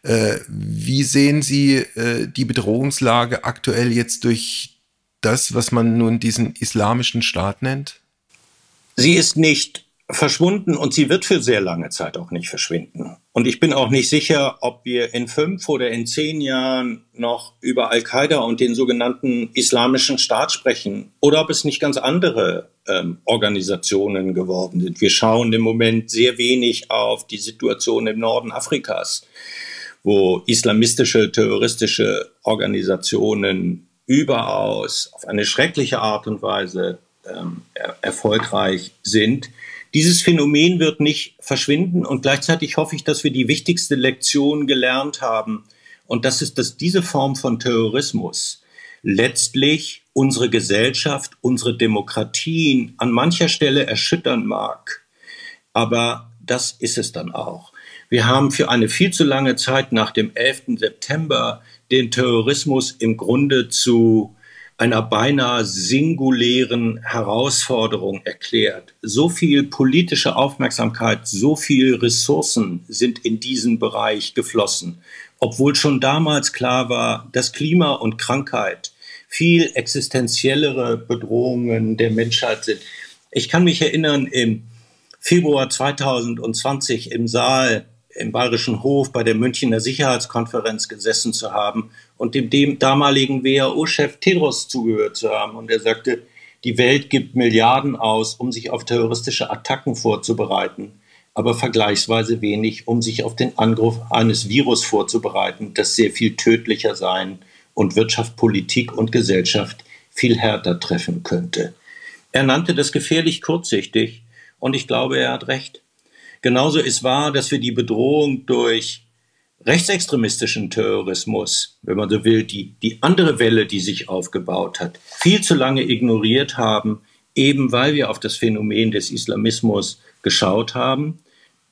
Äh, wie sehen Sie äh, die Bedrohungslage aktuell jetzt durch das, was man nun diesen islamischen Staat nennt? Sie ist nicht verschwunden und sie wird für sehr lange Zeit auch nicht verschwinden. Und ich bin auch nicht sicher, ob wir in fünf oder in zehn Jahren noch über Al-Qaida und den sogenannten Islamischen Staat sprechen oder ob es nicht ganz andere ähm, Organisationen geworden sind. Wir schauen im Moment sehr wenig auf die Situation im Norden Afrikas, wo islamistische, terroristische Organisationen überaus auf eine schreckliche Art und Weise ähm, er erfolgreich sind. Dieses Phänomen wird nicht verschwinden und gleichzeitig hoffe ich, dass wir die wichtigste Lektion gelernt haben und das ist, dass diese Form von Terrorismus letztlich unsere Gesellschaft, unsere Demokratien an mancher Stelle erschüttern mag. Aber das ist es dann auch. Wir haben für eine viel zu lange Zeit nach dem 11. September den Terrorismus im Grunde zu einer beinahe singulären Herausforderung erklärt. So viel politische Aufmerksamkeit, so viel Ressourcen sind in diesen Bereich geflossen, obwohl schon damals klar war, dass Klima und Krankheit viel existenziellere Bedrohungen der Menschheit sind. Ich kann mich erinnern, im Februar 2020 im Saal im Bayerischen Hof bei der Münchner Sicherheitskonferenz gesessen zu haben und dem, dem damaligen WHO-Chef Tedros zugehört zu haben. Und er sagte, die Welt gibt Milliarden aus, um sich auf terroristische Attacken vorzubereiten, aber vergleichsweise wenig, um sich auf den Angriff eines Virus vorzubereiten, das sehr viel tödlicher sein und Wirtschaft, Politik und Gesellschaft viel härter treffen könnte. Er nannte das gefährlich kurzsichtig und ich glaube, er hat recht. Genauso ist wahr, dass wir die Bedrohung durch rechtsextremistischen Terrorismus, wenn man so will, die, die andere Welle, die sich aufgebaut hat, viel zu lange ignoriert haben, eben weil wir auf das Phänomen des Islamismus geschaut haben.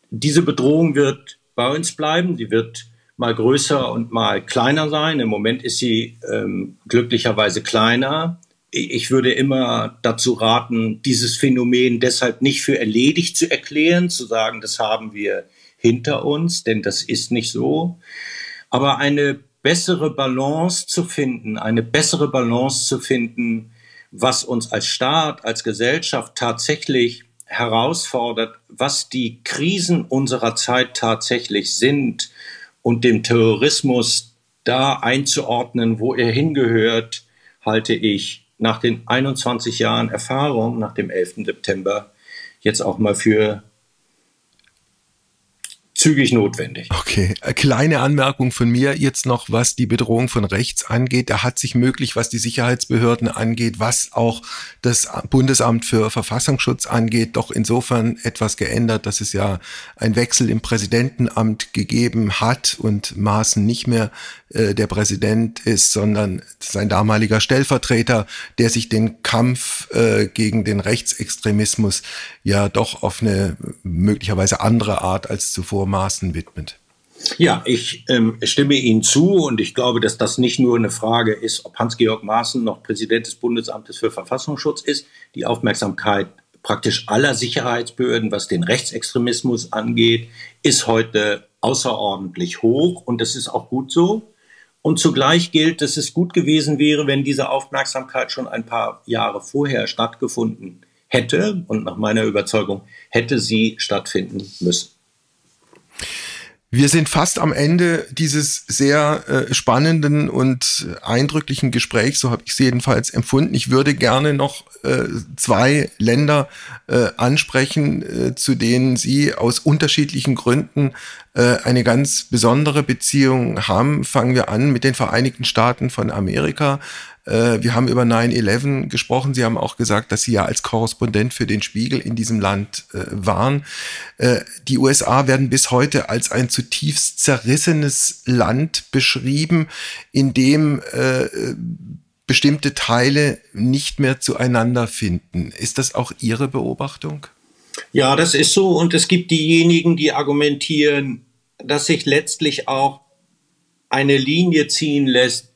Diese Bedrohung wird bei uns bleiben, sie wird mal größer und mal kleiner sein. Im Moment ist sie ähm, glücklicherweise kleiner ich würde immer dazu raten, dieses Phänomen deshalb nicht für erledigt zu erklären, zu sagen, das haben wir hinter uns, denn das ist nicht so. Aber eine bessere Balance zu finden, eine bessere Balance zu finden, was uns als Staat, als Gesellschaft tatsächlich herausfordert, was die Krisen unserer Zeit tatsächlich sind und dem Terrorismus da einzuordnen, wo er hingehört, halte ich nach den 21 Jahren Erfahrung nach dem 11. September jetzt auch mal für zügig notwendig. Okay, kleine Anmerkung von mir jetzt noch, was die Bedrohung von rechts angeht. Da hat sich möglich, was die Sicherheitsbehörden angeht, was auch das Bundesamt für Verfassungsschutz angeht, doch insofern etwas geändert, dass es ja ein Wechsel im Präsidentenamt gegeben hat und Maaßen nicht mehr äh, der Präsident ist, sondern sein damaliger Stellvertreter, der sich den Kampf äh, gegen den Rechtsextremismus ja doch auf eine möglicherweise andere Art als zuvor Maßen widmet. Ja, ich ähm, stimme Ihnen zu und ich glaube, dass das nicht nur eine Frage ist, ob Hans-Georg Maaßen noch Präsident des Bundesamtes für Verfassungsschutz ist. Die Aufmerksamkeit praktisch aller Sicherheitsbehörden, was den Rechtsextremismus angeht, ist heute außerordentlich hoch und das ist auch gut so. Und zugleich gilt, dass es gut gewesen wäre, wenn diese Aufmerksamkeit schon ein paar Jahre vorher stattgefunden hätte. Und nach meiner Überzeugung hätte sie stattfinden müssen. Wir sind fast am Ende dieses sehr äh, spannenden und eindrücklichen Gesprächs, so habe ich es jedenfalls empfunden. Ich würde gerne noch äh, zwei Länder äh, ansprechen, äh, zu denen Sie aus unterschiedlichen Gründen äh, eine ganz besondere Beziehung haben. Fangen wir an mit den Vereinigten Staaten von Amerika. Äh, wir haben über 9-11 gesprochen. Sie haben auch gesagt, dass Sie ja als Korrespondent für den Spiegel in diesem Land äh, waren. Äh, die USA werden bis heute als ein zutiefst zerrissenes Land beschrieben, in dem bestimmte Teile nicht mehr zueinander finden. Ist das auch Ihre Beobachtung? Ja, das ist so. Und es gibt diejenigen, die argumentieren, dass sich letztlich auch eine Linie ziehen lässt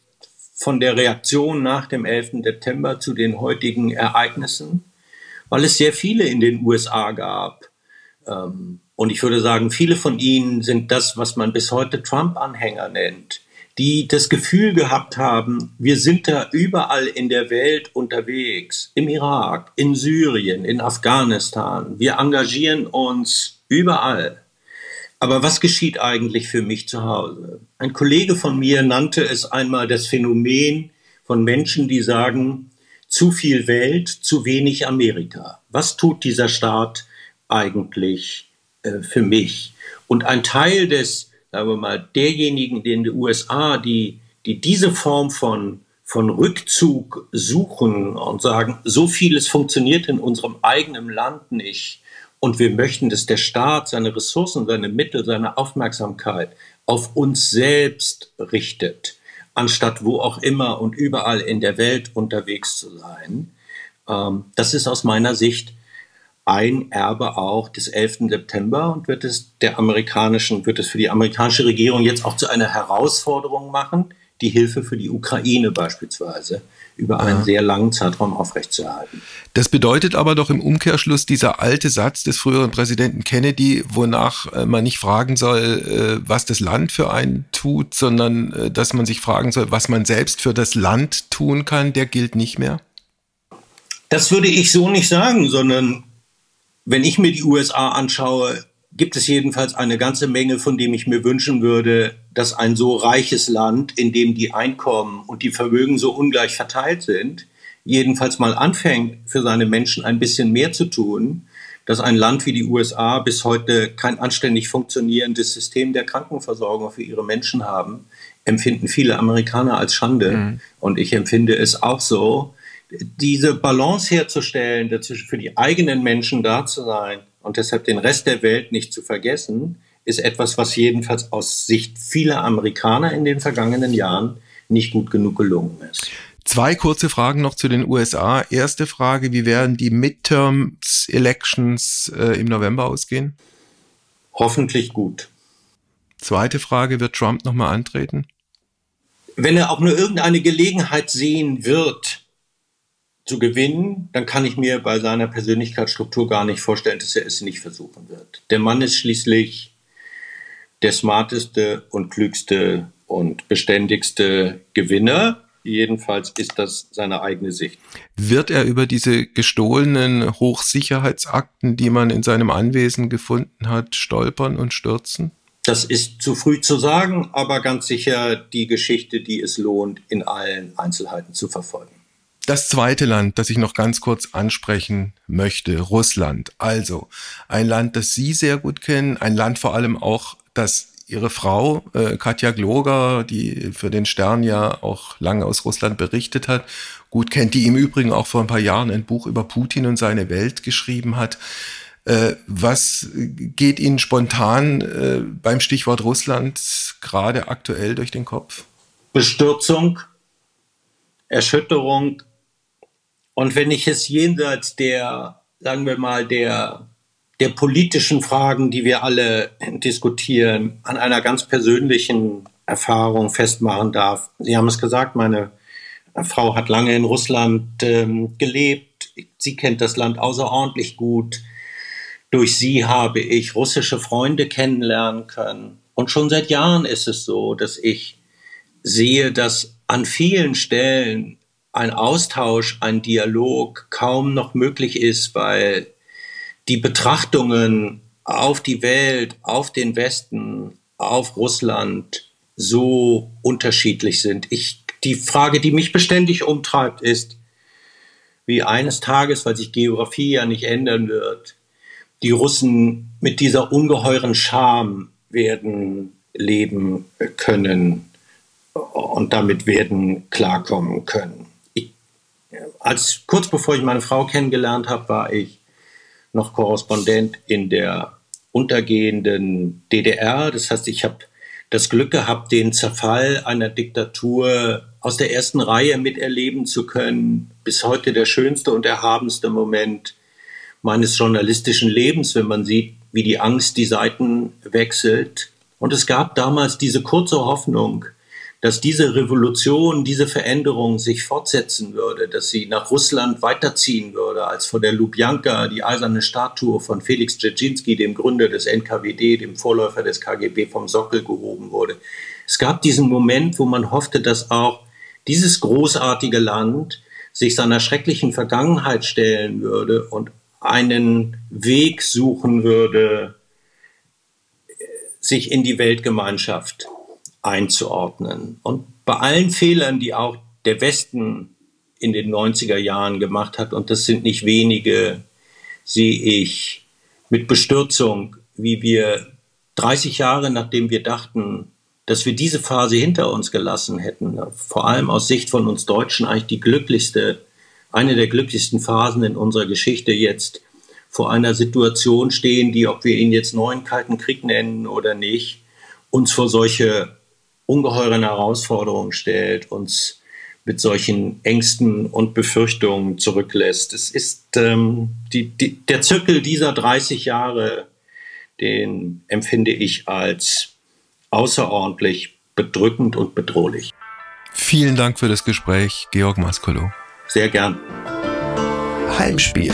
von der Reaktion nach dem 11. September zu den heutigen Ereignissen, weil es sehr viele in den USA gab. Ähm, und ich würde sagen, viele von ihnen sind das, was man bis heute Trump-Anhänger nennt, die das Gefühl gehabt haben, wir sind da überall in der Welt unterwegs, im Irak, in Syrien, in Afghanistan, wir engagieren uns überall. Aber was geschieht eigentlich für mich zu Hause? Ein Kollege von mir nannte es einmal das Phänomen von Menschen, die sagen, zu viel Welt, zu wenig Amerika. Was tut dieser Staat eigentlich äh, für mich? Und ein Teil des, sagen wir mal, derjenigen in den USA, die, die diese Form von, von Rückzug suchen und sagen, so vieles funktioniert in unserem eigenen Land nicht, und wir möchten, dass der Staat seine Ressourcen, seine Mittel, seine Aufmerksamkeit auf uns selbst richtet, anstatt wo auch immer und überall in der Welt unterwegs zu sein. Ähm, das ist aus meiner Sicht ein Erbe auch des 11. September und wird es der amerikanischen, wird es für die amerikanische Regierung jetzt auch zu einer Herausforderung machen, die Hilfe für die Ukraine beispielsweise über einen ja. sehr langen Zeitraum aufrechtzuerhalten. Das bedeutet aber doch im Umkehrschluss dieser alte Satz des früheren Präsidenten Kennedy, wonach äh, man nicht fragen soll, äh, was das Land für einen tut, sondern äh, dass man sich fragen soll, was man selbst für das Land tun kann, der gilt nicht mehr? Das würde ich so nicht sagen, sondern wenn ich mir die USA anschaue, gibt es jedenfalls eine ganze Menge, von dem ich mir wünschen würde, dass ein so reiches Land, in dem die Einkommen und die Vermögen so ungleich verteilt sind, jedenfalls mal anfängt, für seine Menschen ein bisschen mehr zu tun, dass ein Land wie die USA bis heute kein anständig funktionierendes System der Krankenversorgung für ihre Menschen haben, empfinden viele Amerikaner als Schande. Mhm. Und ich empfinde es auch so, diese Balance herzustellen, dazwischen für die eigenen Menschen da zu sein und deshalb den Rest der Welt nicht zu vergessen, ist etwas, was jedenfalls aus Sicht vieler Amerikaner in den vergangenen Jahren nicht gut genug gelungen ist. Zwei kurze Fragen noch zu den USA. Erste Frage, wie werden die Midterms Elections äh, im November ausgehen? Hoffentlich gut. Zweite Frage, wird Trump nochmal antreten? Wenn er auch nur irgendeine Gelegenheit sehen wird, zu gewinnen, dann kann ich mir bei seiner Persönlichkeitsstruktur gar nicht vorstellen, dass er es nicht versuchen wird. Der Mann ist schließlich der smarteste und klügste und beständigste Gewinner. Jedenfalls ist das seine eigene Sicht. Wird er über diese gestohlenen Hochsicherheitsakten, die man in seinem Anwesen gefunden hat, stolpern und stürzen? Das ist zu früh zu sagen, aber ganz sicher die Geschichte, die es lohnt, in allen Einzelheiten zu verfolgen. Das zweite Land, das ich noch ganz kurz ansprechen möchte, Russland. Also ein Land, das Sie sehr gut kennen, ein Land vor allem auch, das Ihre Frau äh, Katja Gloger, die für den Stern ja auch lange aus Russland berichtet hat, gut kennt, die im Übrigen auch vor ein paar Jahren ein Buch über Putin und seine Welt geschrieben hat. Äh, was geht Ihnen spontan äh, beim Stichwort Russland gerade aktuell durch den Kopf? Bestürzung, Erschütterung, und wenn ich es jenseits der, sagen wir mal, der, der politischen Fragen, die wir alle diskutieren, an einer ganz persönlichen Erfahrung festmachen darf. Sie haben es gesagt, meine Frau hat lange in Russland ähm, gelebt. Sie kennt das Land außerordentlich gut. Durch sie habe ich russische Freunde kennenlernen können. Und schon seit Jahren ist es so, dass ich sehe, dass an vielen Stellen ein Austausch, ein Dialog kaum noch möglich ist, weil die Betrachtungen auf die Welt, auf den Westen, auf Russland so unterschiedlich sind. Ich, die Frage, die mich beständig umtreibt, ist, wie eines Tages, weil sich Geografie ja nicht ändern wird, die Russen mit dieser ungeheuren Scham werden leben können und damit werden klarkommen können als kurz bevor ich meine Frau kennengelernt habe, war ich noch Korrespondent in der untergehenden DDR. Das heißt, ich habe das Glück gehabt, den Zerfall einer Diktatur aus der ersten Reihe miterleben zu können. Bis heute der schönste und erhabenste Moment meines journalistischen Lebens, wenn man sieht, wie die Angst die Seiten wechselt. Und es gab damals diese kurze Hoffnung, dass diese Revolution, diese Veränderung sich fortsetzen würde, dass sie nach Russland weiterziehen würde, als vor der Lubjanka die eiserne Statue von Felix Dzerzhinsky, dem Gründer des NKWD, dem Vorläufer des KGB, vom Sockel gehoben wurde. Es gab diesen Moment, wo man hoffte, dass auch dieses großartige Land sich seiner schrecklichen Vergangenheit stellen würde und einen Weg suchen würde, sich in die Weltgemeinschaft einzuordnen. Und bei allen Fehlern, die auch der Westen in den 90er Jahren gemacht hat, und das sind nicht wenige, sehe ich mit Bestürzung, wie wir 30 Jahre nachdem wir dachten, dass wir diese Phase hinter uns gelassen hätten, vor allem aus Sicht von uns Deutschen eigentlich die glücklichste, eine der glücklichsten Phasen in unserer Geschichte jetzt vor einer Situation stehen, die, ob wir ihn jetzt neuen Kalten Krieg nennen oder nicht, uns vor solche ungeheuren Herausforderungen stellt, uns mit solchen Ängsten und Befürchtungen zurücklässt. Es ist ähm, die, die, der Zirkel dieser 30 Jahre, den empfinde ich als außerordentlich bedrückend und bedrohlich. Vielen Dank für das Gespräch, Georg Maskolo. Sehr gern. Heimspiel.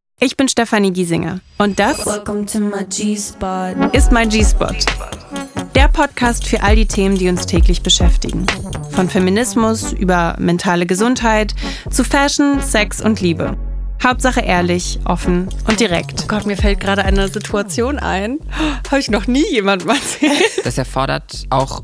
ich bin Stefanie Giesinger und das ist mein G-Spot. Der Podcast für all die Themen, die uns täglich beschäftigen. Von Feminismus über mentale Gesundheit zu Fashion, Sex und Liebe. Hauptsache ehrlich, offen und direkt. Oh Gott, mir fällt gerade eine Situation ein. Habe ich noch nie jemandem erzählt. Das erfordert auch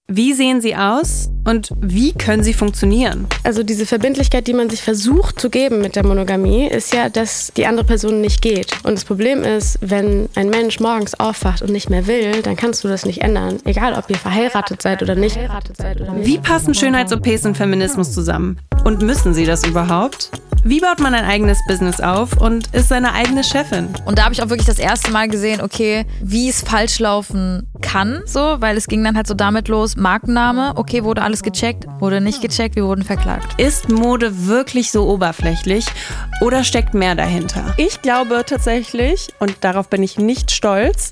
Wie sehen sie aus und wie können sie funktionieren? Also diese Verbindlichkeit, die man sich versucht zu geben mit der Monogamie, ist ja, dass die andere Person nicht geht. Und das Problem ist, wenn ein Mensch morgens aufwacht und nicht mehr will, dann kannst du das nicht ändern. Egal, ob ihr verheiratet seid oder nicht. Wie passen Schönheits-OPs und Feminismus zusammen? Und müssen sie das überhaupt? Wie baut man ein eigenes Business auf und ist seine eigene Chefin? Und da habe ich auch wirklich das erste Mal gesehen, okay, wie es falsch laufen kann, so, weil es ging dann halt so damit los, Markenname, okay, wurde alles gecheckt, wurde nicht gecheckt, wir wurden verklagt. Ist Mode wirklich so oberflächlich oder steckt mehr dahinter? Ich glaube tatsächlich, und darauf bin ich nicht stolz,